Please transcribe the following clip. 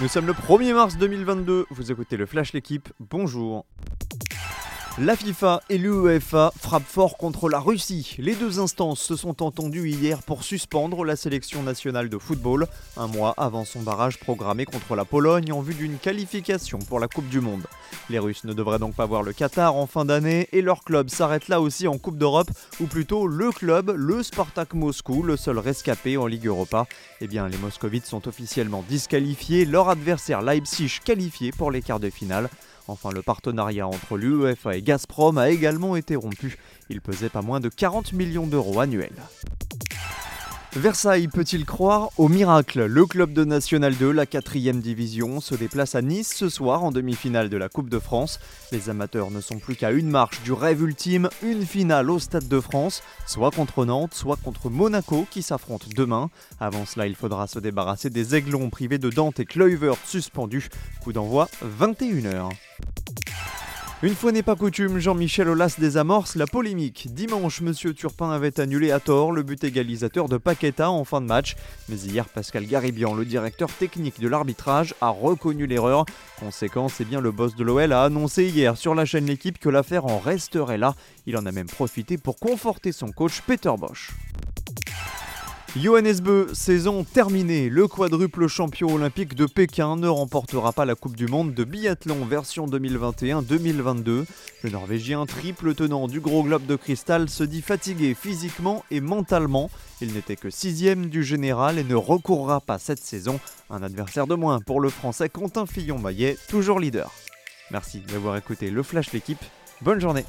Nous sommes le 1er mars 2022, vous écoutez le Flash L'équipe, bonjour. La FIFA et l'UEFA frappent fort contre la Russie. Les deux instances se sont entendues hier pour suspendre la sélection nationale de football, un mois avant son barrage programmé contre la Pologne en vue d'une qualification pour la Coupe du Monde. Les Russes ne devraient donc pas voir le Qatar en fin d'année et leur club s'arrête là aussi en Coupe d'Europe, ou plutôt le club, le Spartak Moscou, le seul rescapé en Ligue Europa. Eh bien, les Moscovites sont officiellement disqualifiés, leur adversaire Leipzig qualifié pour les quarts de finale. Enfin, le partenariat entre l'UEFA et Gazprom a également été rompu. Il pesait pas moins de 40 millions d'euros annuels. Versailles peut-il croire au miracle? Le club de National 2, la 4 division, se déplace à Nice ce soir en demi-finale de la Coupe de France. Les amateurs ne sont plus qu'à une marche du rêve ultime, une finale au Stade de France, soit contre Nantes, soit contre Monaco qui s'affrontent demain. Avant cela, il faudra se débarrasser des aiglons privés de Dante et Kluivert suspendus. Coup d'envoi 21h. Une fois n'est pas coutume, Jean-Michel Aulas désamorce la polémique. Dimanche, Monsieur Turpin avait annulé à tort le but égalisateur de Paqueta en fin de match. Mais hier, Pascal Garibian, le directeur technique de l'arbitrage, a reconnu l'erreur. Conséquence, eh bien, le boss de l'OL a annoncé hier sur la chaîne L'équipe que l'affaire en resterait là. Il en a même profité pour conforter son coach Peter Bosch. Johannes Bö, saison terminée. Le quadruple champion olympique de Pékin ne remportera pas la Coupe du Monde de biathlon version 2021-2022. Le Norvégien, triple tenant du gros globe de cristal, se dit fatigué physiquement et mentalement. Il n'était que sixième du général et ne recourra pas cette saison. Un adversaire de moins pour le Français Quentin Fillon-Maillet, toujours leader. Merci d'avoir écouté le Flash l'équipe. Bonne journée